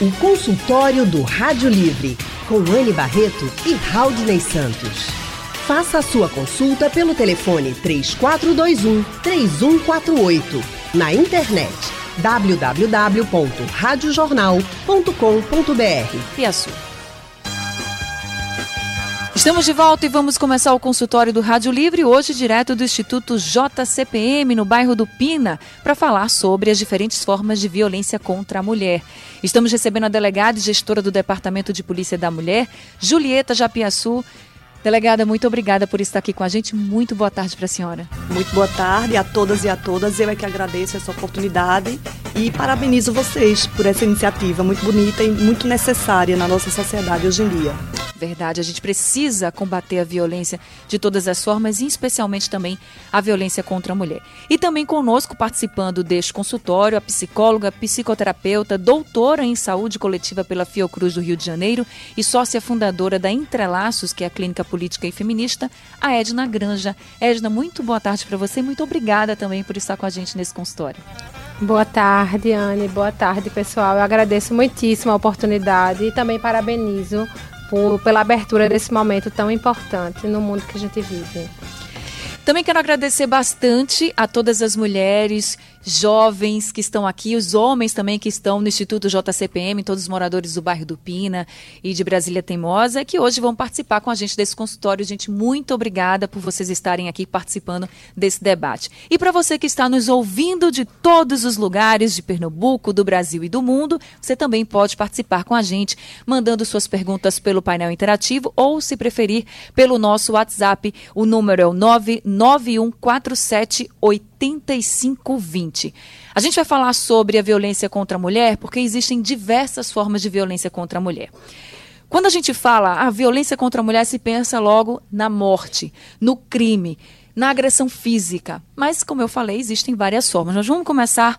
O consultório do Rádio Livre, com Anne Barreto e Raudney Santos. Faça a sua consulta pelo telefone 3421 3148. Na internet www.radiojornal.com.br. E a sua? Estamos de volta e vamos começar o consultório do Rádio Livre, hoje direto do Instituto JCPM, no bairro do Pina, para falar sobre as diferentes formas de violência contra a mulher. Estamos recebendo a delegada e gestora do Departamento de Polícia da Mulher, Julieta Japiaçu. Delegada, muito obrigada por estar aqui com a gente. Muito boa tarde para a senhora. Muito boa tarde a todas e a todas. Eu é que agradeço essa oportunidade e parabenizo vocês por essa iniciativa muito bonita e muito necessária na nossa sociedade hoje em dia. Verdade, a gente precisa combater a violência de todas as formas, e especialmente também a violência contra a mulher. E também conosco, participando deste consultório, a psicóloga, psicoterapeuta, doutora em saúde coletiva pela Fiocruz do Rio de Janeiro e sócia fundadora da Entrelaços, que é a clínica política e feminista, a Edna Granja. Edna, muito boa tarde para você e muito obrigada também por estar com a gente nesse consultório. Boa tarde, Anne. Boa tarde, pessoal. Eu agradeço muitíssimo a oportunidade e também parabenizo por, pela abertura desse momento tão importante no mundo que a gente vive. Também quero agradecer bastante a todas as mulheres jovens que estão aqui, os homens também que estão no Instituto JCPM, todos os moradores do bairro do Pina e de Brasília Teimosa, que hoje vão participar com a gente desse consultório. Gente, muito obrigada por vocês estarem aqui participando desse debate. E para você que está nos ouvindo de todos os lugares de Pernambuco, do Brasil e do mundo, você também pode participar com a gente, mandando suas perguntas pelo painel interativo ou, se preferir, pelo nosso WhatsApp. O número é o 99147 8520. A gente vai falar sobre a violência contra a mulher porque existem diversas formas de violência contra a mulher. Quando a gente fala a violência contra a mulher, se pensa logo na morte, no crime, na agressão física. Mas, como eu falei, existem várias formas. Nós vamos começar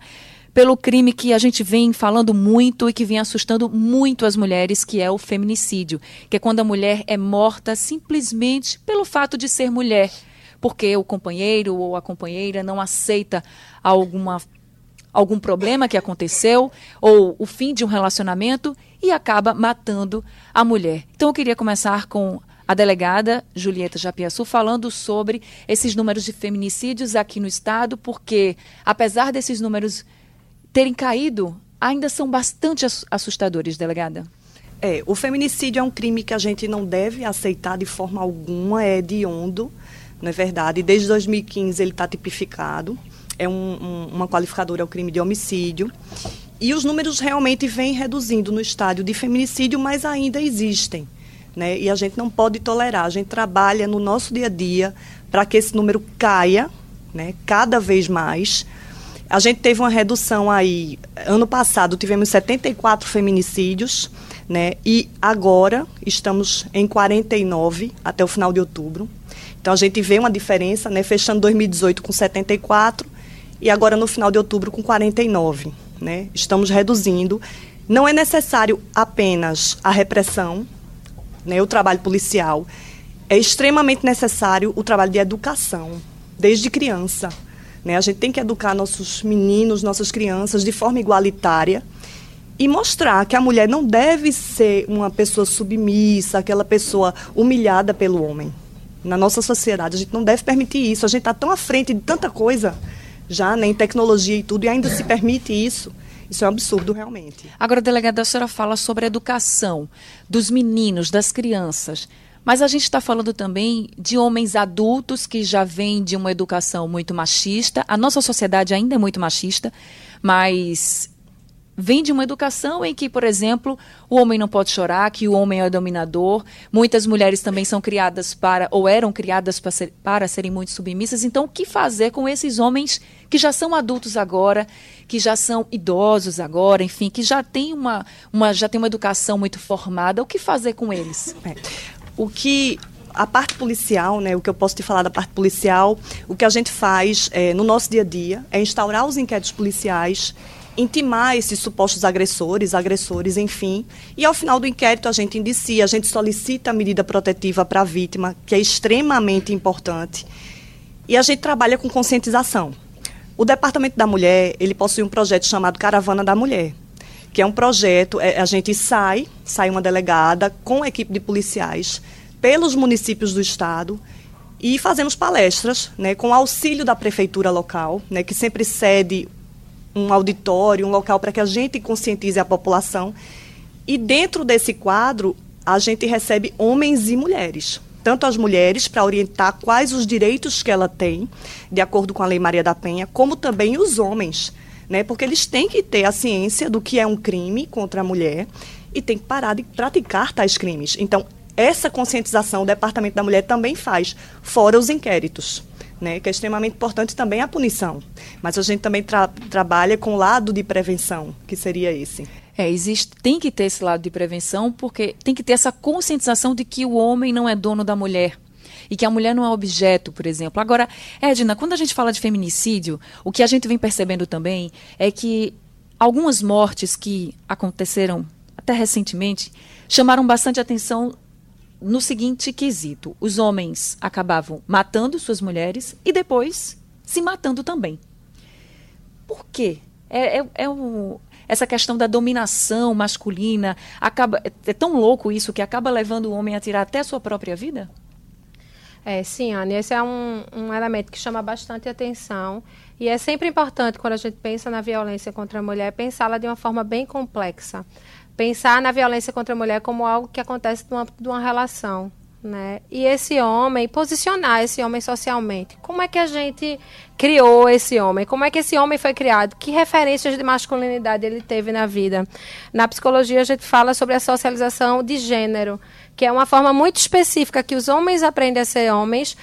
pelo crime que a gente vem falando muito e que vem assustando muito as mulheres, que é o feminicídio, que é quando a mulher é morta simplesmente pelo fato de ser mulher porque o companheiro ou a companheira não aceita alguma algum problema que aconteceu ou o fim de um relacionamento e acaba matando a mulher. Então eu queria começar com a delegada Julieta Japiaçu falando sobre esses números de feminicídios aqui no estado, porque apesar desses números terem caído, ainda são bastante assustadores, delegada. É, o feminicídio é um crime que a gente não deve aceitar de forma alguma, é hediondo não é verdade? Desde 2015 ele está tipificado, é um, um, uma qualificadora ao crime de homicídio. E os números realmente vêm reduzindo no estádio de feminicídio, mas ainda existem. Né? E a gente não pode tolerar. A gente trabalha no nosso dia a dia para que esse número caia né? cada vez mais. A gente teve uma redução aí. Ano passado tivemos 74 feminicídios, né? E agora estamos em 49 até o final de outubro. Então a gente vê uma diferença, né, fechando 2018 com 74 e agora no final de outubro com 49, né? Estamos reduzindo. Não é necessário apenas a repressão, né, o trabalho policial. É extremamente necessário o trabalho de educação, desde criança. Né? A gente tem que educar nossos meninos, nossas crianças de forma igualitária e mostrar que a mulher não deve ser uma pessoa submissa, aquela pessoa humilhada pelo homem na nossa sociedade. A gente não deve permitir isso. A gente está tão à frente de tanta coisa já, né, em tecnologia e tudo, e ainda se permite isso. Isso é um absurdo, realmente. Agora, delegada, a senhora fala sobre a educação dos meninos, das crianças. Mas a gente está falando também de homens adultos que já vêm de uma educação muito machista. A nossa sociedade ainda é muito machista, mas vem de uma educação em que, por exemplo, o homem não pode chorar, que o homem é dominador. Muitas mulheres também são criadas para, ou eram criadas para, ser, para serem muito submissas. Então, o que fazer com esses homens que já são adultos agora, que já são idosos agora, enfim, que já têm uma, uma, já têm uma educação muito formada? O que fazer com eles? É. O que a parte policial, né, o que eu posso te falar da parte policial, o que a gente faz é, no nosso dia a dia é instaurar os inquéritos policiais intimar esses supostos agressores, agressores, enfim. E ao final do inquérito a gente indicia, a gente solicita a medida protetiva para a vítima, que é extremamente importante. E a gente trabalha com conscientização. O Departamento da Mulher, ele possui um projeto chamado Caravana da Mulher, que é um projeto, é, a gente sai, sai uma delegada com a equipe de policiais pelos municípios do estado e fazemos palestras, né, com auxílio da prefeitura local, né, que sempre cede um auditório, um local para que a gente conscientize a população. E dentro desse quadro, a gente recebe homens e mulheres. Tanto as mulheres, para orientar quais os direitos que ela tem, de acordo com a Lei Maria da Penha, como também os homens, né? porque eles têm que ter a ciência do que é um crime contra a mulher e tem que parar de praticar tais crimes. Então, essa conscientização o Departamento da Mulher também faz, fora os inquéritos. Né, que é extremamente importante também a punição. Mas a gente também tra trabalha com o lado de prevenção, que seria esse. É, existe, tem que ter esse lado de prevenção, porque tem que ter essa conscientização de que o homem não é dono da mulher. E que a mulher não é objeto, por exemplo. Agora, Edna, quando a gente fala de feminicídio, o que a gente vem percebendo também é que algumas mortes que aconteceram até recentemente chamaram bastante atenção no seguinte quesito: os homens acabavam matando suas mulheres e depois se matando também. Por quê? É, é, é o, essa questão da dominação masculina acaba é tão louco isso que acaba levando o homem a tirar até a sua própria vida? É, sim, Anne, esse é um, um elemento que chama bastante atenção e é sempre importante quando a gente pensa na violência contra a mulher pensá-la de uma forma bem complexa pensar na violência contra a mulher como algo que acontece no âmbito de uma relação. Né? E esse homem, posicionar esse homem socialmente. Como é que a gente criou esse homem? Como é que esse homem foi criado? Que referências de masculinidade ele teve na vida? Na psicologia, a gente fala sobre a socialização de gênero, que é uma forma muito específica que os homens aprendem a ser homens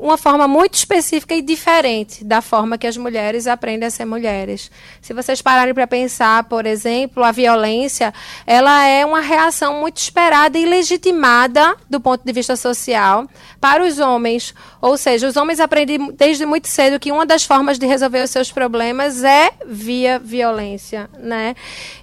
uma forma muito específica e diferente da forma que as mulheres aprendem a ser mulheres. Se vocês pararem para pensar, por exemplo, a violência, ela é uma reação muito esperada e legitimada do ponto de vista social para os homens. Ou seja, os homens aprendem desde muito cedo que uma das formas de resolver os seus problemas é via violência, né?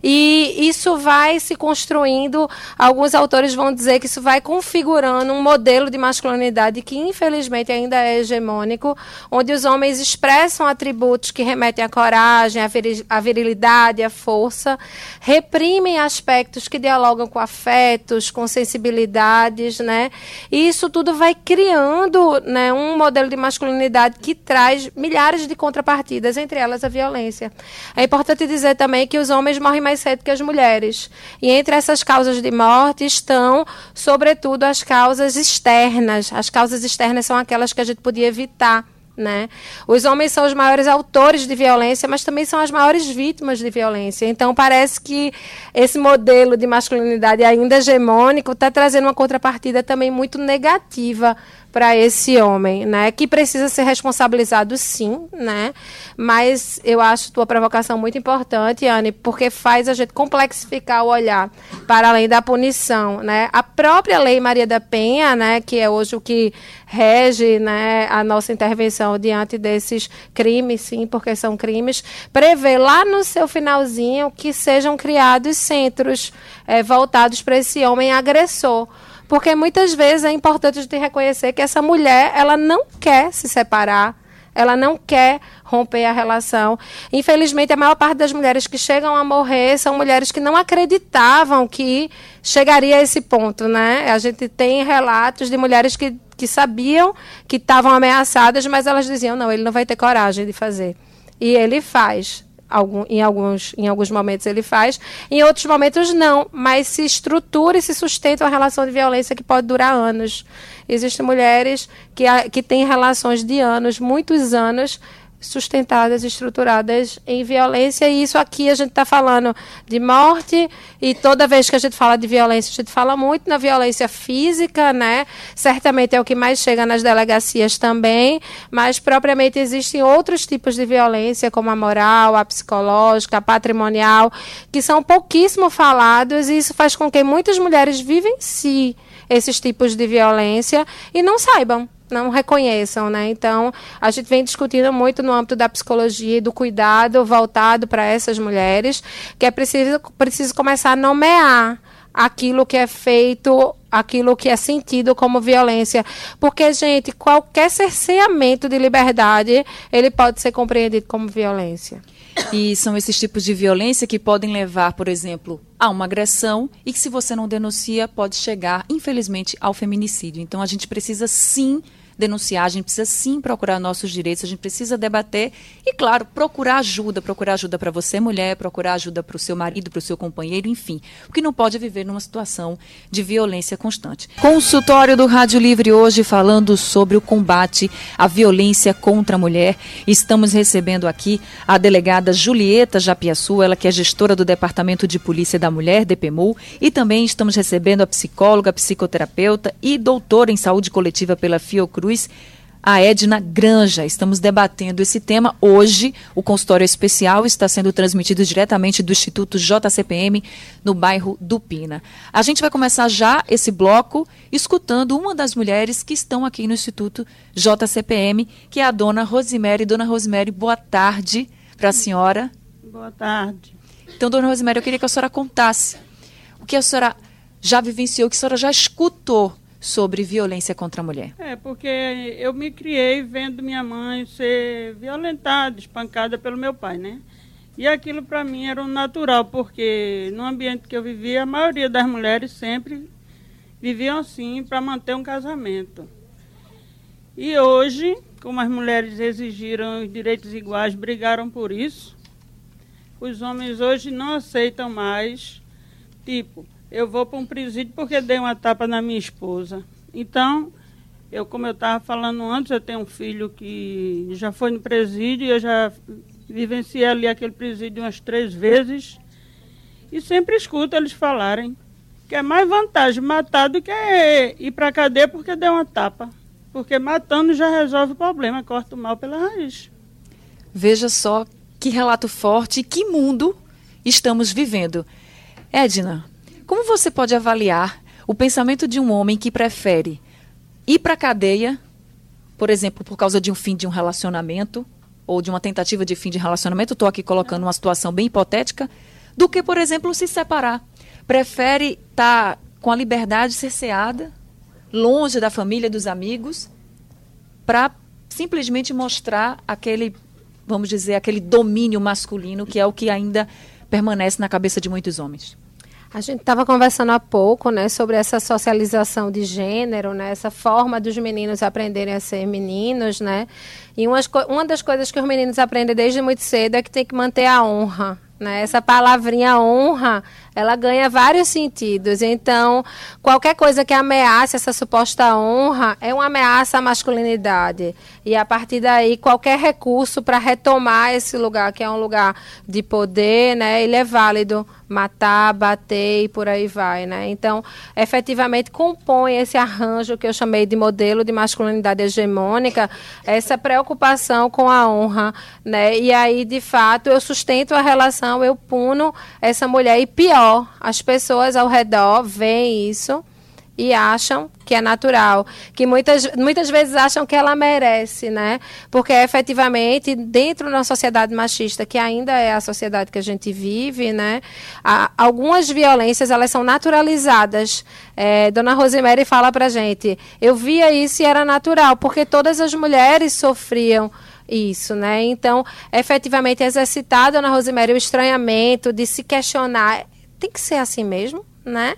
E isso vai se construindo, alguns autores vão dizer que isso vai configurando um modelo de masculinidade que infelizmente ainda ainda é hegemônico, onde os homens expressam atributos que remetem à coragem, à virilidade, à força, reprimem aspectos que dialogam com afetos, com sensibilidades, né? E isso tudo vai criando né, um modelo de masculinidade que traz milhares de contrapartidas, entre elas a violência. É importante dizer também que os homens morrem mais cedo que as mulheres. E entre essas causas de morte estão, sobretudo, as causas externas. As causas externas são aquelas que a gente podia evitar. Né? Os homens são os maiores autores de violência, mas também são as maiores vítimas de violência. Então, parece que esse modelo de masculinidade ainda hegemônico está trazendo uma contrapartida também muito negativa para esse homem, né? Que precisa ser responsabilizado, sim, né? Mas eu acho tua provocação muito importante, Anne, porque faz a gente complexificar o olhar para além da punição, né? A própria Lei Maria da Penha, né? Que é hoje o que rege, né? A nossa intervenção diante desses crimes, sim, porque são crimes, prevê lá no seu finalzinho que sejam criados centros é, voltados para esse homem agressor porque muitas vezes é importante a gente reconhecer que essa mulher, ela não quer se separar, ela não quer romper a relação. Infelizmente, a maior parte das mulheres que chegam a morrer são mulheres que não acreditavam que chegaria a esse ponto, né? A gente tem relatos de mulheres que, que sabiam que estavam ameaçadas, mas elas diziam, não, ele não vai ter coragem de fazer. E ele faz algum, em, alguns, em alguns momentos ele faz, em outros momentos não, mas se estrutura e se sustenta uma relação de violência que pode durar anos. Existem mulheres que, que têm relações de anos, muitos anos, sustentadas, estruturadas em violência. E isso aqui a gente está falando de morte, e toda vez que a gente fala de violência, a gente fala muito na violência física, né? Certamente é o que mais chega nas delegacias também, mas propriamente existem outros tipos de violência, como a moral, a psicológica, a patrimonial, que são pouquíssimo falados, e isso faz com que muitas mulheres vivenciem esses tipos de violência e não saibam não reconheçam, né? Então, a gente vem discutindo muito no âmbito da psicologia e do cuidado voltado para essas mulheres, que é preciso, preciso começar a nomear aquilo que é feito, aquilo que é sentido como violência. Porque, gente, qualquer cerceamento de liberdade, ele pode ser compreendido como violência. E são esses tipos de violência que podem levar, por exemplo, a uma agressão e que, se você não denuncia, pode chegar, infelizmente, ao feminicídio. Então, a gente precisa sim denunciar, a gente precisa sim procurar nossos direitos, a gente precisa debater e, claro, procurar ajuda, procurar ajuda para você, mulher, procurar ajuda para o seu marido, para o seu companheiro, enfim. Porque não pode viver numa situação de violência constante. Consultório do Rádio Livre hoje falando sobre o combate à violência contra a mulher. Estamos recebendo aqui a delegada Julieta Japiaçu, ela que é gestora do Departamento de Polícia da Mulher, DPMU, e também estamos recebendo a psicóloga, psicoterapeuta e doutora em saúde coletiva pela Fiocruz Cruz, a Edna Granja. Estamos debatendo esse tema hoje. O consultório especial está sendo transmitido diretamente do Instituto JCPM no bairro do Pina. A gente vai começar já esse bloco escutando uma das mulheres que estão aqui no Instituto JCPM, que é a dona Rosemary. Dona Rosemary, boa tarde para a senhora. Boa tarde. Então, dona Rosemary, eu queria que a senhora contasse o que a senhora já vivenciou, o que a senhora já escutou sobre violência contra a mulher? É, porque eu me criei vendo minha mãe ser violentada, espancada pelo meu pai, né? E aquilo para mim era um natural, porque no ambiente que eu vivia, a maioria das mulheres sempre viviam assim para manter um casamento. E hoje, como as mulheres exigiram os direitos iguais, brigaram por isso, os homens hoje não aceitam mais, tipo, eu vou para um presídio porque dei uma tapa na minha esposa. Então, eu, como eu estava falando antes, eu tenho um filho que já foi no presídio eu já vivenciei ali aquele presídio umas três vezes. E sempre escuto eles falarem que é mais vantagem matar do que ir para a cadeia porque deu uma tapa. Porque matando já resolve o problema, corta o mal pela raiz. Veja só que relato forte e que mundo estamos vivendo. Edna, como você pode avaliar o pensamento de um homem que prefere ir para a cadeia, por exemplo, por causa de um fim de um relacionamento ou de uma tentativa de fim de relacionamento, estou aqui colocando uma situação bem hipotética, do que, por exemplo, se separar. Prefere estar tá com a liberdade cerceada, longe da família, dos amigos, para simplesmente mostrar aquele, vamos dizer, aquele domínio masculino que é o que ainda permanece na cabeça de muitos homens. A gente estava conversando há pouco, né, sobre essa socialização de gênero, né, essa forma dos meninos aprenderem a ser meninos, né. E umas, uma das coisas que os meninos aprendem desde muito cedo é que tem que manter a honra, né? Essa palavrinha honra, ela ganha vários sentidos. Então, qualquer coisa que ameace essa suposta honra é uma ameaça à masculinidade. E a partir daí, qualquer recurso para retomar esse lugar, que é um lugar de poder, né? ele é válido. Matar, bater e por aí vai. Né? Então, efetivamente, compõe esse arranjo que eu chamei de modelo de masculinidade hegemônica, essa preocupação com a honra. Né? E aí, de fato, eu sustento a relação eu puno essa mulher. E pior, as pessoas ao redor veem isso e acham que é natural, que muitas, muitas vezes acham que ela merece, né? Porque efetivamente, dentro da sociedade machista, que ainda é a sociedade que a gente vive, né? Há, algumas violências, elas são naturalizadas. É, Dona Rosemary fala pra gente, eu via isso e era natural, porque todas as mulheres sofriam isso, né? Então, efetivamente exercitado na Rosemary o estranhamento de se questionar, tem que ser assim mesmo, né?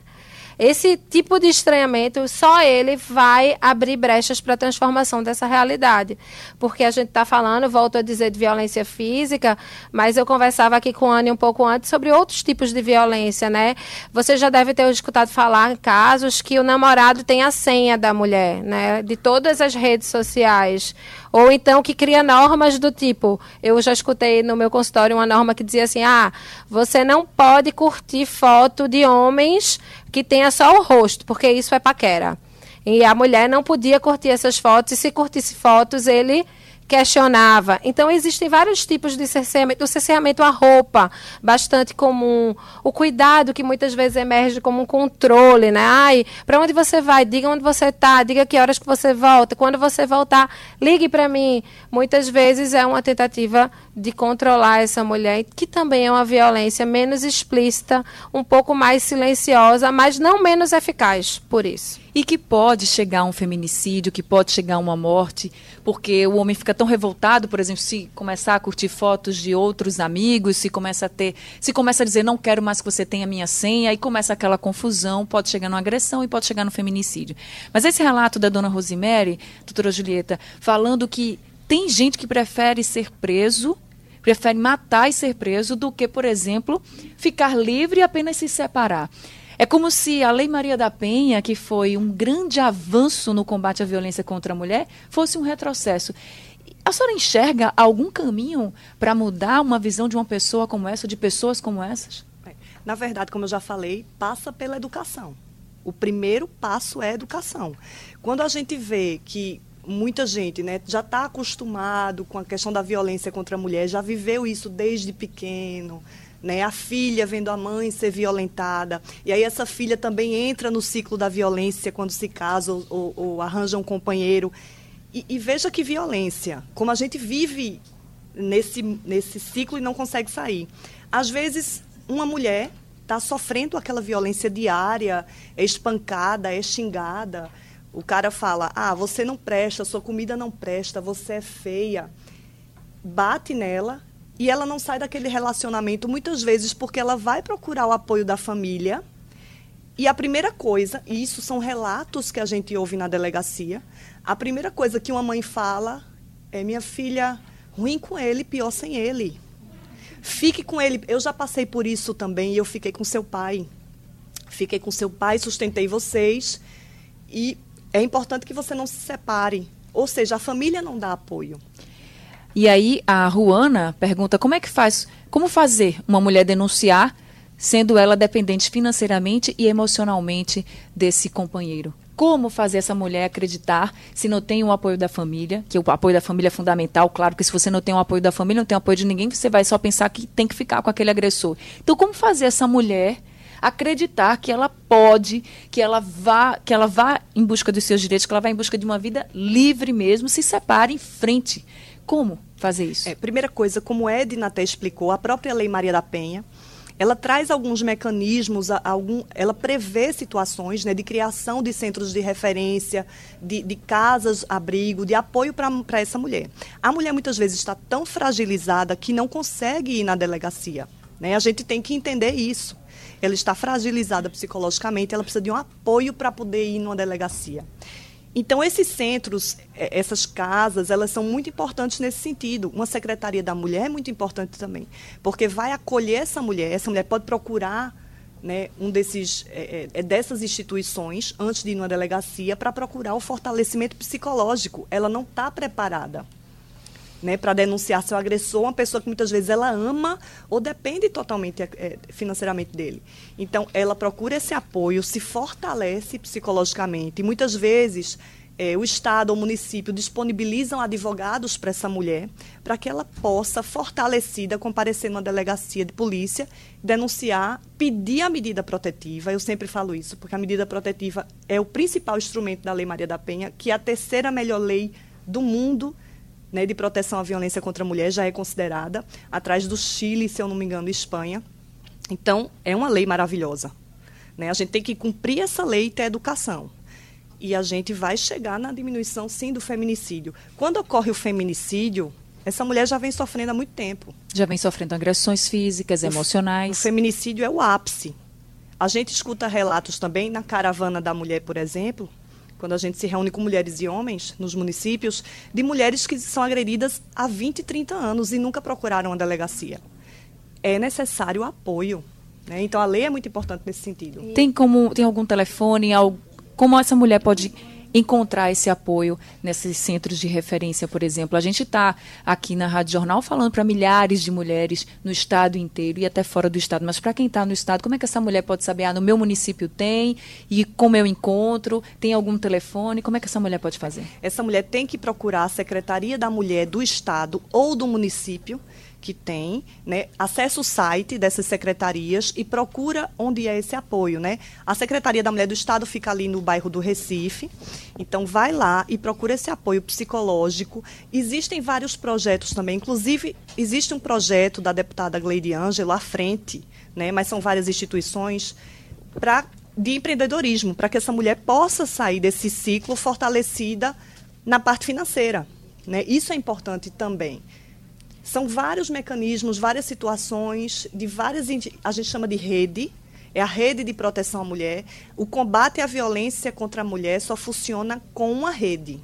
Esse tipo de estranhamento, só ele vai abrir brechas para a transformação dessa realidade. Porque a gente está falando, volto a dizer, de violência física, mas eu conversava aqui com a Anne um pouco antes sobre outros tipos de violência, né? Você já deve ter escutado falar em casos que o namorado tem a senha da mulher, né? De todas as redes sociais. Ou então que cria normas do tipo, eu já escutei no meu consultório uma norma que dizia assim: ah, você não pode curtir foto de homens que tenha só o rosto, porque isso é paquera. E a mulher não podia curtir essas fotos, e se curtisse fotos, ele questionava. Então, existem vários tipos de cerceamento. O cerceamento à roupa, bastante comum. O cuidado, que muitas vezes emerge como um controle, né? Ai, para onde você vai? Diga onde você está, diga que horas que você volta. Quando você voltar, ligue para mim. Muitas vezes é uma tentativa de controlar essa mulher, que também é uma violência menos explícita, um pouco mais silenciosa, mas não menos eficaz por isso. E que pode chegar a um feminicídio, que pode chegar a uma morte, porque o homem fica tão revoltado, por exemplo, se começar a curtir fotos de outros amigos, se começa a ter, se começa a dizer não quero mais que você tenha minha senha, aí começa aquela confusão, pode chegar numa agressão e pode chegar no feminicídio. Mas esse relato da dona Rosemary, doutora Julieta, falando que tem gente que prefere ser preso prefere matar e ser preso do que, por exemplo, ficar livre e apenas se separar. É como se a Lei Maria da Penha, que foi um grande avanço no combate à violência contra a mulher, fosse um retrocesso. A senhora enxerga algum caminho para mudar uma visão de uma pessoa como essa, de pessoas como essas? É, na verdade, como eu já falei, passa pela educação. O primeiro passo é a educação. Quando a gente vê que muita gente né, já está acostumado com a questão da violência contra a mulher, já viveu isso desde pequeno. Né, a filha vendo a mãe ser violentada. E aí essa filha também entra no ciclo da violência quando se casa ou, ou, ou arranja um companheiro. E, e, veja que violência, como a gente vive nesse, nesse ciclo e não consegue sair. Às vezes, uma mulher está sofrendo aquela violência diária, é espancada, é xingada. O cara fala: ah, você não presta, sua comida não presta, você é feia. Bate nela e ela não sai daquele relacionamento muitas vezes porque ela vai procurar o apoio da família. E a primeira coisa, e isso são relatos que a gente ouve na delegacia, a primeira coisa que uma mãe fala é: minha filha, ruim com ele, pior sem ele. Fique com ele. Eu já passei por isso também e eu fiquei com seu pai. Fiquei com seu pai, sustentei vocês. E é importante que você não se separe. Ou seja, a família não dá apoio. E aí a Ruana pergunta como é que faz, como fazer uma mulher denunciar sendo ela dependente financeiramente e emocionalmente desse companheiro? Como fazer essa mulher acreditar se não tem o apoio da família, que o apoio da família é fundamental, claro que se você não tem o apoio da família, não tem o apoio de ninguém, você vai só pensar que tem que ficar com aquele agressor. Então, como fazer essa mulher acreditar que ela pode, que ela vá, que ela vá em busca dos seus direitos, que ela vá em busca de uma vida livre mesmo, se separe em frente. Como fazer isso? É, primeira coisa, como Edna até explicou, a própria Lei Maria da Penha, ela traz alguns mecanismos, algum, ela prevê situações né, de criação de centros de referência, de, de casas, abrigo, de apoio para essa mulher. A mulher muitas vezes está tão fragilizada que não consegue ir na delegacia. Né? A gente tem que entender isso ela está fragilizada psicologicamente, ela precisa de um apoio para poder ir numa delegacia. Então, esses centros, é, essas casas, elas são muito importantes nesse sentido. Uma secretaria da mulher é muito importante também, porque vai acolher essa mulher. Essa mulher pode procurar né, um desses, é, é, é dessas instituições antes de ir numa delegacia para procurar o fortalecimento psicológico. Ela não está preparada né, para denunciar seu agressor, uma pessoa que muitas vezes ela ama ou depende totalmente é, financeiramente dele. Então, ela procura esse apoio, se fortalece psicologicamente. E muitas vezes é, o Estado ou o município disponibilizam advogados para essa mulher, para que ela possa, fortalecida, comparecer numa delegacia de polícia, denunciar, pedir a medida protetiva. Eu sempre falo isso, porque a medida protetiva é o principal instrumento da Lei Maria da Penha, que é a terceira melhor lei do mundo né, de proteção à violência contra a mulher já é considerada, atrás do Chile, se eu não me engano, Espanha. Então, é uma lei maravilhosa. Né? A gente tem que cumprir essa lei e ter educação. E a gente vai chegar na diminuição, sim, do feminicídio. Quando ocorre o feminicídio, essa mulher já vem sofrendo há muito tempo. Já vem sofrendo agressões físicas, emocionais. O feminicídio é o ápice. A gente escuta relatos também na caravana da mulher, por exemplo, quando a gente se reúne com mulheres e homens nos municípios, de mulheres que são agredidas há 20, 30 anos e nunca procuraram uma delegacia. É necessário apoio. Né? Então, a lei é muito importante nesse sentido. Tem, como, tem algum telefone, como essa mulher pode encontrar esse apoio nesses centros de referência, por exemplo. A gente está aqui na Rádio Jornal falando para milhares de mulheres no estado inteiro e até fora do estado. Mas para quem está no estado, como é que essa mulher pode saber? Ah, no meu município tem e como eu encontro? Tem algum telefone? Como é que essa mulher pode fazer? Essa mulher tem que procurar a Secretaria da Mulher do estado ou do município que tem, né, acessa o site dessas secretarias e procura onde é esse apoio, né? A Secretaria da Mulher do Estado fica ali no bairro do Recife, então vai lá e procura esse apoio psicológico. Existem vários projetos também, inclusive existe um projeto da deputada Gleide Ângelo à frente, né, mas são várias instituições de empreendedorismo, para que essa mulher possa sair desse ciclo fortalecida na parte financeira. Né? Isso é importante também. São vários mecanismos, várias situações, de várias. A gente chama de rede, é a rede de proteção à mulher. O combate à violência contra a mulher só funciona com uma rede.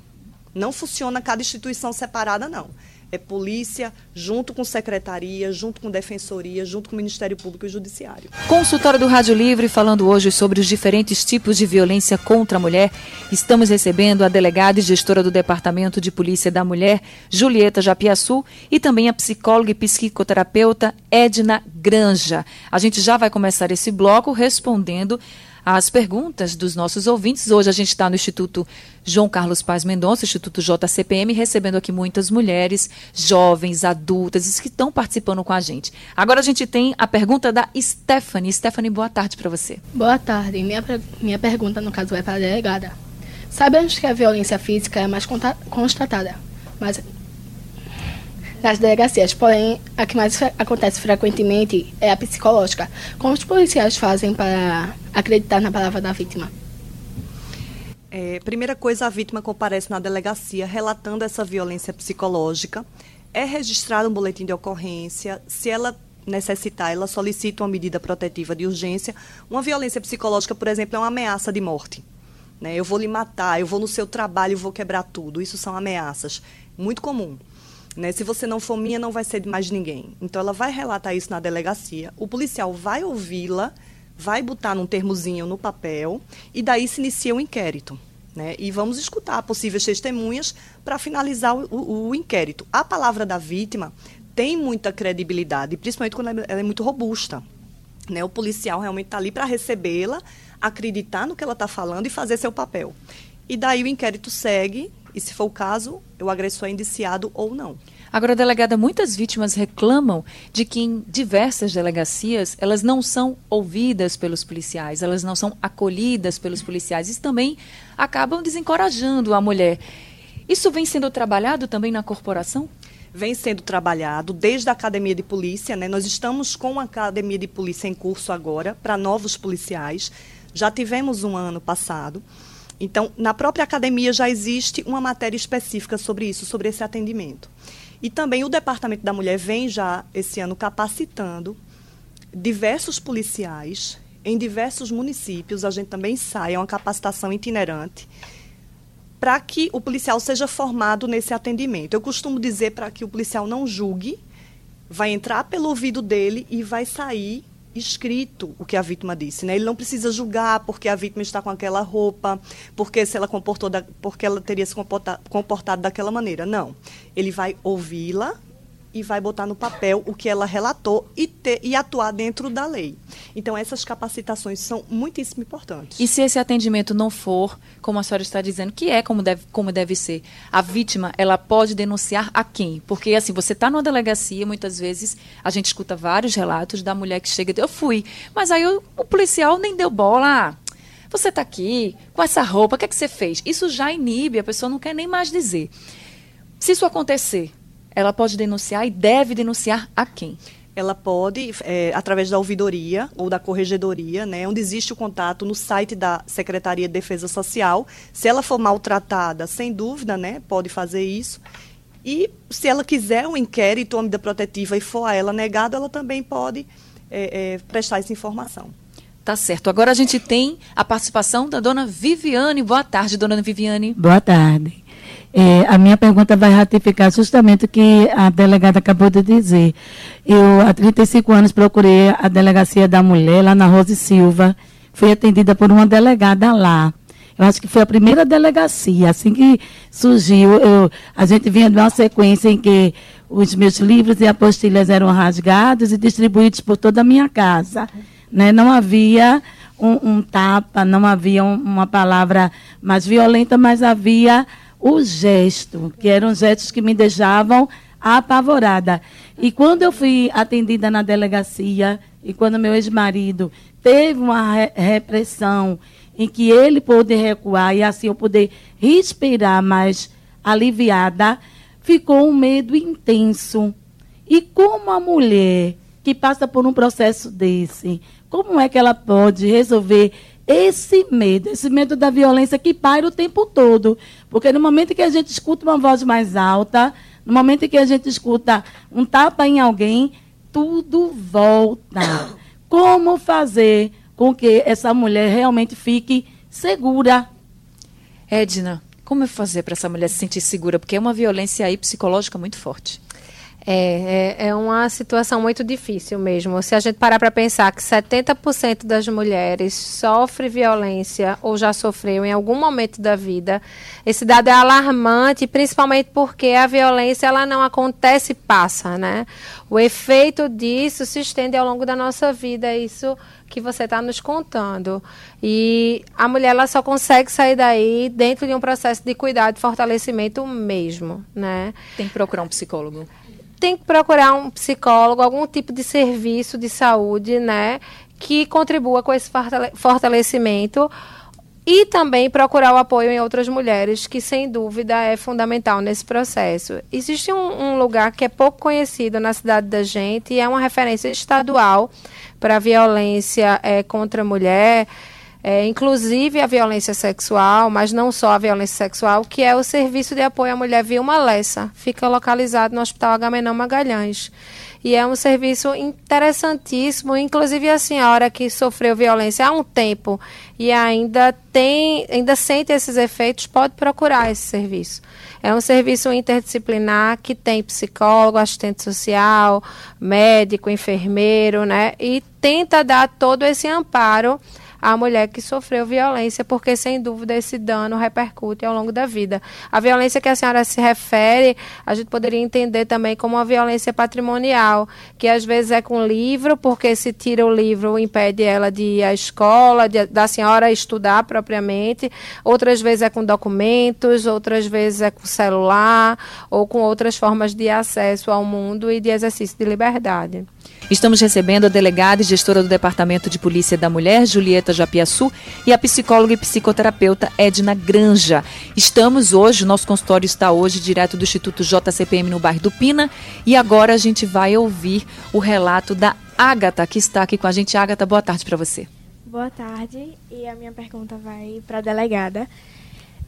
Não funciona cada instituição separada, não é polícia, junto com secretaria, junto com defensoria, junto com o Ministério Público e Judiciário. Consultório do Rádio Livre falando hoje sobre os diferentes tipos de violência contra a mulher. Estamos recebendo a delegada e gestora do Departamento de Polícia da Mulher, Julieta Japiaçu, e também a psicóloga e psicoterapeuta Edna Granja. A gente já vai começar esse bloco respondendo as perguntas dos nossos ouvintes. Hoje a gente está no Instituto João Carlos Paz Mendonça, Instituto JCPM, recebendo aqui muitas mulheres, jovens, adultas, que estão participando com a gente. Agora a gente tem a pergunta da Stephanie. Stephanie, boa tarde para você. Boa tarde. Minha, minha pergunta, no caso, é para a delegada. Sabemos que a violência física é mais constatada, mas nas delegacias. Porém, a que mais acontece frequentemente é a psicológica. Como os policiais fazem para acreditar na palavra da vítima? É, primeira coisa, a vítima comparece na delegacia relatando essa violência psicológica. É registrado um boletim de ocorrência. Se ela necessitar, ela solicita uma medida protetiva de urgência. Uma violência psicológica, por exemplo, é uma ameaça de morte. Né? Eu vou lhe matar, eu vou no seu trabalho e vou quebrar tudo. Isso são ameaças. Muito comum. Né? Se você não for minha, não vai ser de mais ninguém. Então, ela vai relatar isso na delegacia. O policial vai ouvi-la, vai botar num termozinho no papel e daí se inicia o um inquérito. Né? E vamos escutar possíveis testemunhas para finalizar o, o, o, inquérito. A palavra da vítima tem muita credibilidade, principalmente quando ela é muito robusta. Né? O policial realmente está ali para recebê-la, acreditar no que ela está falando e fazer seu papel. E daí o inquérito segue e, se for o caso, o agressor é indiciado ou não. Agora, delegada, muitas vítimas reclamam de que em diversas delegacias elas não são ouvidas pelos policiais, elas não são acolhidas pelos policiais. Isso também acabam desencorajando a mulher. Isso vem sendo trabalhado também na corporação? Vem sendo trabalhado desde a academia de polícia, né? Nós estamos com a academia de polícia em curso agora para novos policiais. Já tivemos um ano passado. Então, na própria academia já existe uma matéria específica sobre isso, sobre esse atendimento. E também o Departamento da Mulher vem já esse ano capacitando diversos policiais em diversos municípios. A gente também sai, é uma capacitação itinerante para que o policial seja formado nesse atendimento. Eu costumo dizer para que o policial não julgue, vai entrar pelo ouvido dele e vai sair escrito o que a vítima disse, né? Ele não precisa julgar porque a vítima está com aquela roupa, porque se ela comportou da, porque ela teria se comportado, comportado daquela maneira. Não. Ele vai ouvi-la e vai botar no papel o que ela relatou e, ter, e atuar dentro da lei. Então, essas capacitações são muitíssimo importantes. E se esse atendimento não for, como a senhora está dizendo, que é como deve, como deve ser, a vítima, ela pode denunciar a quem? Porque, assim, você está numa delegacia, muitas vezes a gente escuta vários relatos da mulher que chega e diz, eu fui, mas aí o, o policial nem deu bola. Ah, você está aqui com essa roupa, o que é que você fez? Isso já inibe, a pessoa não quer nem mais dizer. Se isso acontecer, ela pode denunciar e deve denunciar a quem? Ela pode, é, através da ouvidoria ou da corregedoria, né, onde existe o contato no site da Secretaria de Defesa Social. Se ela for maltratada, sem dúvida, né, pode fazer isso. E se ela quiser um inquérito, uma medida protetiva e for a ela negado, ela também pode é, é, prestar essa informação. Tá certo. Agora a gente tem a participação da dona Viviane. Boa tarde, dona Viviane. Boa tarde. É, a minha pergunta vai ratificar justamente o que a delegada acabou de dizer. Eu, há 35 anos, procurei a delegacia da mulher lá na Rose Silva. Fui atendida por uma delegada lá. Eu acho que foi a primeira delegacia. Assim que surgiu, eu, a gente vinha de uma sequência em que os meus livros e apostilhas eram rasgados e distribuídos por toda a minha casa. Né? Não havia um, um tapa, não havia um, uma palavra mais violenta, mas havia o gesto, que eram gestos que me deixavam apavorada. E quando eu fui atendida na delegacia, e quando meu ex-marido teve uma re repressão em que ele pôde recuar e assim eu poder respirar mais aliviada, ficou um medo intenso. E como a mulher que passa por um processo desse, como é que ela pode resolver esse medo, esse medo da violência que paira o tempo todo? Porque no momento que a gente escuta uma voz mais alta, no momento que a gente escuta um tapa em alguém, tudo volta. Como fazer com que essa mulher realmente fique segura? Edna, como fazer para essa mulher se sentir segura? Porque é uma violência aí psicológica muito forte. É, é, é, uma situação muito difícil mesmo. Se a gente parar para pensar que 70% das mulheres sofre violência ou já sofreu em algum momento da vida, esse dado é alarmante, principalmente porque a violência ela não acontece e passa, né? O efeito disso se estende ao longo da nossa vida, é isso que você está nos contando. E a mulher ela só consegue sair daí dentro de um processo de cuidado e fortalecimento mesmo, né? Tem que procurar um psicólogo tem que procurar um psicólogo, algum tipo de serviço de saúde, né, que contribua com esse fortalecimento e também procurar o apoio em outras mulheres, que sem dúvida é fundamental nesse processo. Existe um, um lugar que é pouco conhecido na cidade da gente e é uma referência estadual para a violência é, contra a mulher é, inclusive a violência sexual, mas não só a violência sexual, que é o Serviço de Apoio à Mulher Vilma Lessa. Fica localizado no Hospital Agamenon Magalhães. E é um serviço interessantíssimo, inclusive a senhora que sofreu violência há um tempo e ainda tem, ainda sente esses efeitos, pode procurar esse serviço. É um serviço interdisciplinar que tem psicólogo, assistente social, médico, enfermeiro, né? E tenta dar todo esse amparo à mulher que sofreu violência, porque sem dúvida esse dano repercute ao longo da vida. A violência que a senhora se refere, a gente poderia entender também como uma violência patrimonial, que às vezes é com livro, porque se tira o livro impede ela de ir à escola, de, da senhora estudar propriamente, outras vezes é com documentos, outras vezes é com celular ou com outras formas de acesso ao mundo e de exercício de liberdade. Estamos recebendo a delegada e gestora do Departamento de Polícia da Mulher, Julieta Japiaçu, e a psicóloga e psicoterapeuta Edna Granja. Estamos hoje, nosso consultório está hoje direto do Instituto JCPM no bairro do Pina, e agora a gente vai ouvir o relato da Ágata, que está aqui com a gente. Ágata, boa tarde para você. Boa tarde, e a minha pergunta vai para a delegada.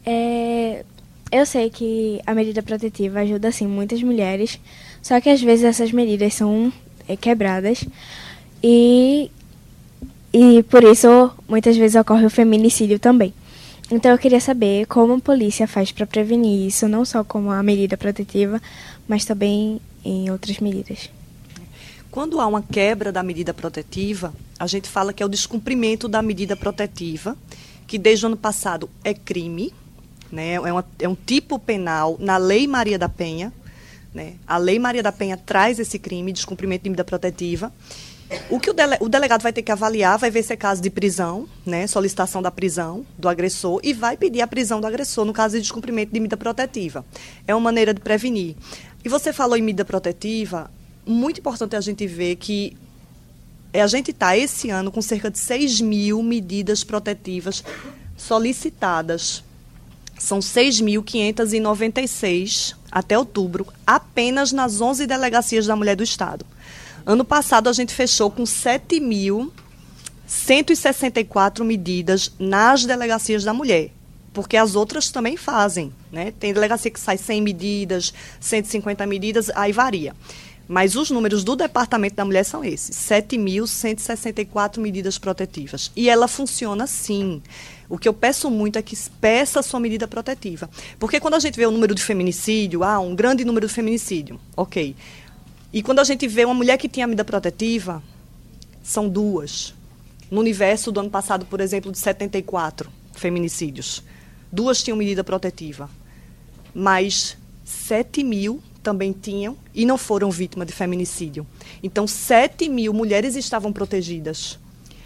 É, eu sei que a medida protetiva ajuda, sim, muitas mulheres, só que às vezes essas medidas são quebradas. E, e por isso muitas vezes ocorre o feminicídio também. Então eu queria saber como a polícia faz para prevenir isso, não só como a medida protetiva, mas também em outras medidas. Quando há uma quebra da medida protetiva, a gente fala que é o descumprimento da medida protetiva, que desde o ano passado é crime, né? é, uma, é um tipo penal na Lei Maria da Penha, né? A Lei Maria da Penha traz esse crime, descumprimento de medida protetiva. O que o, dele, o, delegado vai ter que avaliar, vai ver se é caso de prisão, né, solicitação da prisão do agressor, e vai pedir a prisão do agressor no caso de descumprimento de medida protetiva. É uma maneira de prevenir. E você falou em medida protetiva, muito importante a gente ver que é, a gente está, esse ano, com cerca de 6 mil medidas protetivas solicitadas. São 6.596 até outubro, apenas nas 11 delegacias da mulher do Estado. Ano passado, a gente fechou com 7.164 medidas nas delegacias da mulher, porque as outras também fazem. Né? Tem delegacia que sai 100 medidas, 150 medidas, aí varia. Mas os números do Departamento da Mulher são esses: 7.164 medidas protetivas. E ela funciona sim. O que eu peço muito é que peça a sua medida protetiva. Porque quando a gente vê o número de feminicídio, ah, um grande número de feminicídio, ok. E quando a gente vê uma mulher que tinha medida protetiva, são duas. No universo do ano passado, por exemplo, de 74 feminicídios, duas tinham medida protetiva. Mas 7 mil também tinham e não foram vítimas de feminicídio. Então, 7 mil mulheres estavam protegidas.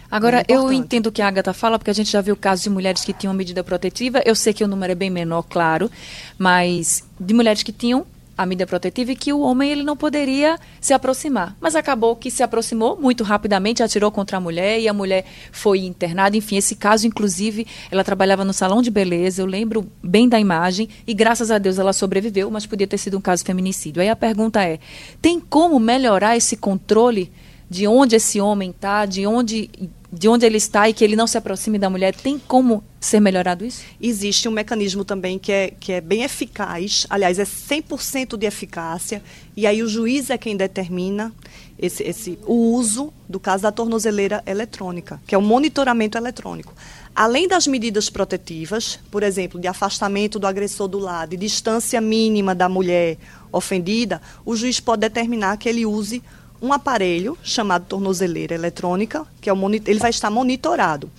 Agora, é eu entendo o que a Agatha fala, porque a gente já viu casos de mulheres que tinham medida protetiva. Eu sei que o número é bem menor, claro, mas de mulheres que tinham a mídia protetiva e que o homem ele não poderia se aproximar. Mas acabou que se aproximou muito rapidamente, atirou contra a mulher e a mulher foi internada. Enfim, esse caso, inclusive, ela trabalhava no salão de beleza, eu lembro bem da imagem, e graças a Deus ela sobreviveu, mas podia ter sido um caso feminicídio. Aí a pergunta é: tem como melhorar esse controle de onde esse homem está, de onde de onde ele está e que ele não se aproxime da mulher, tem como ser melhorado isso? Existe um mecanismo também que é, que é bem eficaz, aliás, é 100% de eficácia, e aí o juiz é quem determina esse, esse, o uso, do caso da tornozeleira eletrônica, que é o monitoramento eletrônico. Além das medidas protetivas, por exemplo, de afastamento do agressor do lado, de distância mínima da mulher ofendida, o juiz pode determinar que ele use um aparelho chamado tornozeleira eletrônica, que é o ele vai estar monitorado.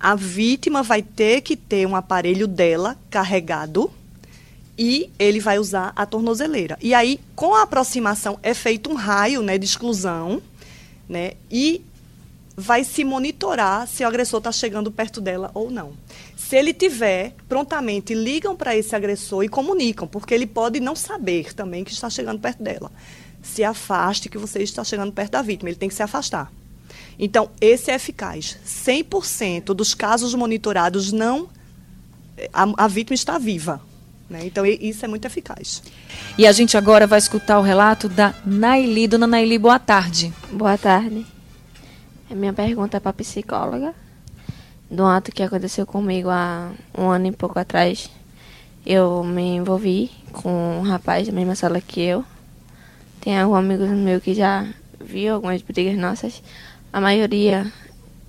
A vítima vai ter que ter um aparelho dela carregado e ele vai usar a tornozeleira. E aí, com a aproximação, é feito um raio né, de exclusão, né, e vai se monitorar se o agressor está chegando perto dela ou não. Se ele tiver, prontamente ligam para esse agressor e comunicam, porque ele pode não saber também que está chegando perto dela se afaste que você está chegando perto da vítima. Ele tem que se afastar. Então, esse é eficaz. 100% dos casos monitorados não a, a vítima está viva. Né? Então, isso é muito eficaz. E a gente agora vai escutar o relato da Naili. Dona Naili, boa tarde. Boa tarde. A minha pergunta é para a psicóloga. Do ato que aconteceu comigo há um ano e pouco atrás, eu me envolvi com um rapaz da mesma sala que eu. Tem alguns amigos meus que já viu algumas brigas nossas. A maioria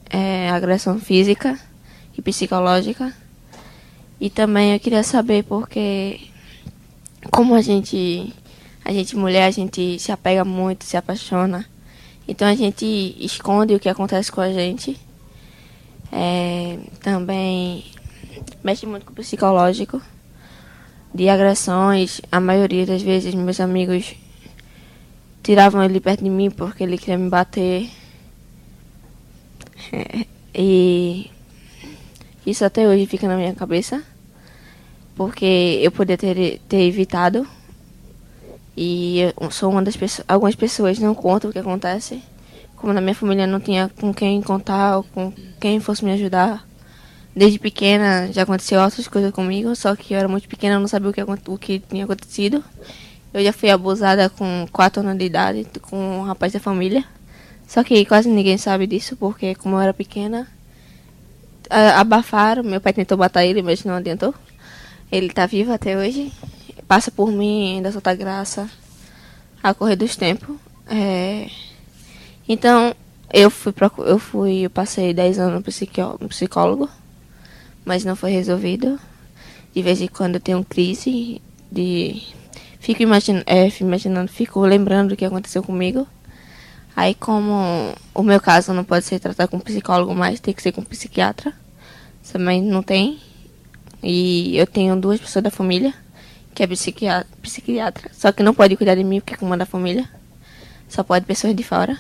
é agressão física e psicológica. E também eu queria saber porque como a gente a gente mulher, a gente se apega muito, se apaixona. Então a gente esconde o que acontece com a gente. É, também mexe muito com o psicológico de agressões. A maioria das vezes meus amigos tiravam ele perto de mim porque ele queria me bater. É, e isso até hoje fica na minha cabeça. Porque eu poderia ter, ter evitado. E sou uma das pessoas. Algumas pessoas não contam o que acontece. Como na minha família não tinha com quem contar ou com quem fosse me ajudar. Desde pequena já aconteceu outras coisas comigo, só que eu era muito pequena, não sabia o que, o que tinha acontecido. Eu já fui abusada com 4 anos de idade com um rapaz da família. Só que quase ninguém sabe disso, porque como eu era pequena, abafaram. Meu pai tentou matar ele, mas não adiantou. Ele está vivo até hoje. Passa por mim, ainda solta graça a correr dos tempos. É... Então, eu fui, eu fui, eu passei 10 anos no psicólogo, mas não foi resolvido. De vez em quando eu tenho crise de Fico é, imaginando, fico lembrando o que aconteceu comigo. Aí, como o meu caso não pode ser tratado com psicólogo mais, tem que ser com psiquiatra. Também não tem. E eu tenho duas pessoas da família, que é psiquiatra, psiquiatra só que não pode cuidar de mim porque é comanda a família. Só pode pessoas de fora.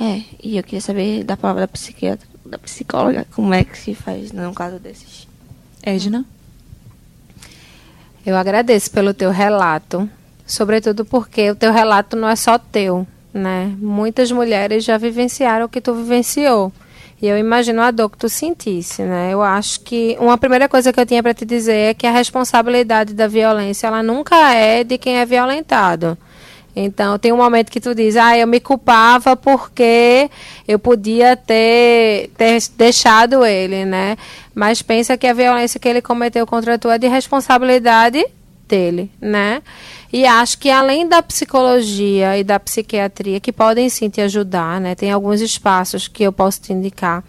É, e eu queria saber da palavra da psiquiatra, da psicóloga, como é que se faz num caso desses. Edna? Eu agradeço pelo teu relato, sobretudo porque o teu relato não é só teu, né? Muitas mulheres já vivenciaram o que tu vivenciou. E eu imagino a dor que tu sentisse, né? Eu acho que uma primeira coisa que eu tinha para te dizer é que a responsabilidade da violência, ela nunca é de quem é violentado. Então, tem um momento que tu diz, ah, eu me culpava porque eu podia ter, ter deixado ele, né? Mas pensa que a violência que ele cometeu contra tu é de responsabilidade dele, né? E acho que além da psicologia e da psiquiatria, que podem sim te ajudar, né? Tem alguns espaços que eu posso te indicar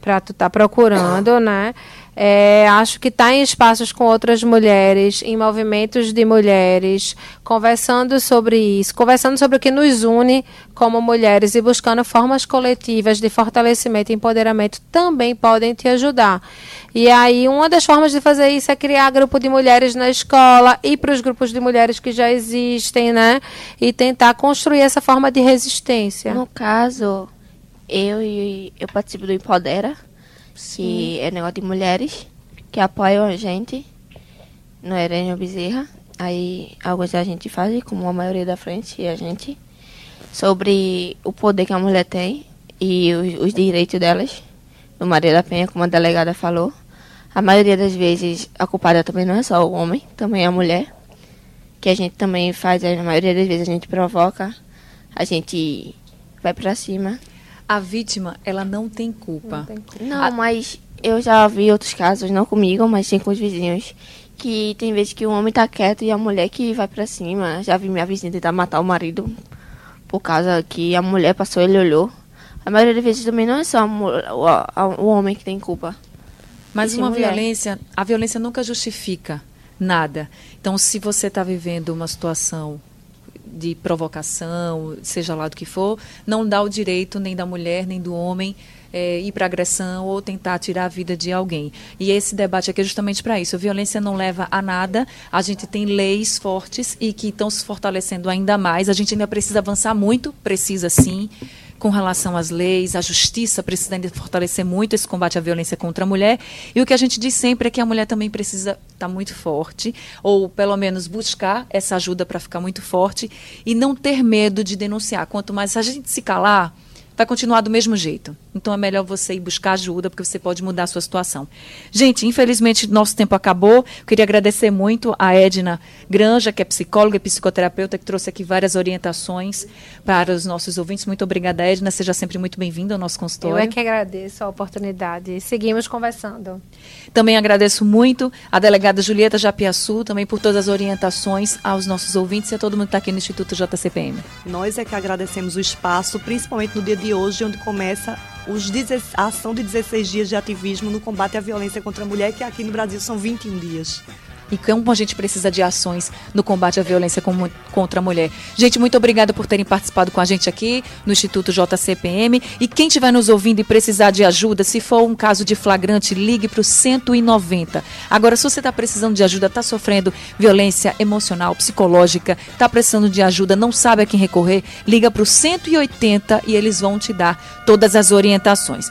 para tu estar tá procurando, né? É, acho que está em espaços com outras mulheres, em movimentos de mulheres, conversando sobre isso, conversando sobre o que nos une como mulheres e buscando formas coletivas de fortalecimento e empoderamento também podem te ajudar. E aí, uma das formas de fazer isso é criar grupo de mulheres na escola e para os grupos de mulheres que já existem, né? E tentar construir essa forma de resistência. No caso, eu, eu participo do Empodera que é negócio de mulheres que apoiam a gente no Herênio Bezerra. Aí alguns a gente faz, como a maioria da frente e a gente, sobre o poder que a mulher tem e os, os direitos delas. No Maria da Penha, como a delegada falou, a maioria das vezes a culpada também não é só o homem, também é a mulher. Que a gente também faz, a maioria das vezes a gente provoca, a gente vai para cima. A vítima, ela não tem culpa. Não, tem culpa. não a... mas eu já vi outros casos, não comigo, mas sim com os vizinhos, que tem vezes que o homem tá quieto e a mulher que vai para cima. Já vi minha vizinha tentar matar o marido por causa que a mulher passou, ele olhou. A maioria das vezes também não é só o, a, o homem que tem culpa. Mas uma mulher. violência, a violência nunca justifica nada. Então, se você está vivendo uma situação de provocação, seja lá do que for, não dá o direito nem da mulher nem do homem é, ir para agressão ou tentar tirar a vida de alguém. E esse debate aqui é justamente para isso. A violência não leva a nada. A gente tem leis fortes e que estão se fortalecendo ainda mais. A gente ainda precisa avançar muito, precisa sim com relação às leis, a justiça precisa ainda fortalecer muito esse combate à violência contra a mulher. E o que a gente diz sempre é que a mulher também precisa estar tá muito forte, ou pelo menos buscar essa ajuda para ficar muito forte e não ter medo de denunciar. Quanto mais a gente se calar, vai continuar do mesmo jeito. Então é melhor você ir buscar ajuda, porque você pode mudar a sua situação. Gente, infelizmente nosso tempo acabou. Eu queria agradecer muito a Edna Granja, que é psicóloga e psicoterapeuta, que trouxe aqui várias orientações para os nossos ouvintes. Muito obrigada, Edna. Seja sempre muito bem-vinda ao nosso consultório. Eu é que agradeço a oportunidade. Seguimos conversando. Também agradeço muito a delegada Julieta Japiaçu, também por todas as orientações aos nossos ouvintes e a todo mundo que está aqui no Instituto JCPM. Nós é que agradecemos o espaço, principalmente no dia de hoje, onde começa os, a ação de 16 dias de ativismo no combate à violência contra a mulher, que aqui no Brasil são 21 dias e como a gente precisa de ações no combate à violência contra a mulher. Gente, muito obrigada por terem participado com a gente aqui no Instituto JCPM. E quem estiver nos ouvindo e precisar de ajuda, se for um caso de flagrante, ligue para o 190. Agora, se você está precisando de ajuda, está sofrendo violência emocional, psicológica, está precisando de ajuda, não sabe a quem recorrer, liga para o 180 e eles vão te dar todas as orientações.